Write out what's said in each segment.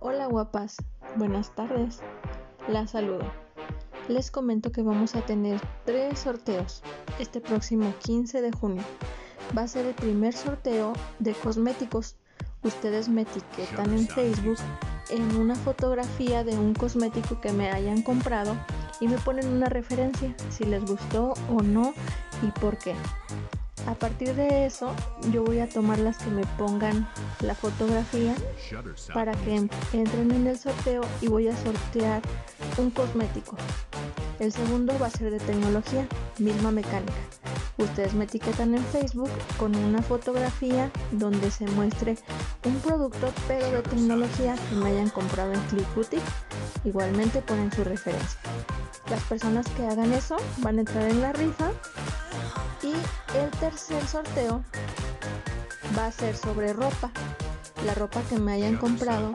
Hola guapas, buenas tardes. Las saludo. Les comento que vamos a tener tres sorteos este próximo 15 de junio. Va a ser el primer sorteo de cosméticos. Ustedes me etiquetan en Facebook en una fotografía de un cosmético que me hayan comprado y me ponen una referencia si les gustó o no y por qué. A partir de eso, yo voy a tomar las que me pongan la fotografía para que entren en el sorteo y voy a sortear un cosmético. El segundo va a ser de tecnología, misma mecánica. Ustedes me etiquetan en Facebook con una fotografía donde se muestre un producto pero de tecnología que me hayan comprado en Click. Igualmente ponen su referencia. Las personas que hagan eso van a entrar en la rifa y tercer sorteo va a ser sobre ropa. La ropa que me hayan comprado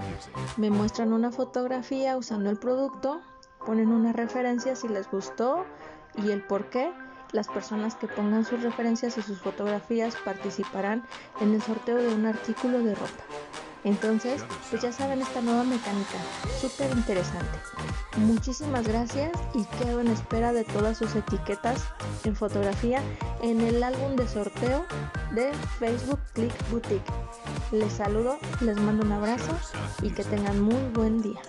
me muestran una fotografía usando el producto, ponen una referencia si les gustó y el por qué. Las personas que pongan sus referencias y sus fotografías participarán en el sorteo de un artículo de ropa. Entonces, pues ya saben esta nueva mecánica, súper interesante. Muchísimas gracias y quedo en espera de todas sus etiquetas en fotografía en el álbum de sorteo de Facebook Click Boutique. Les saludo, les mando un abrazo y que tengan muy buen día.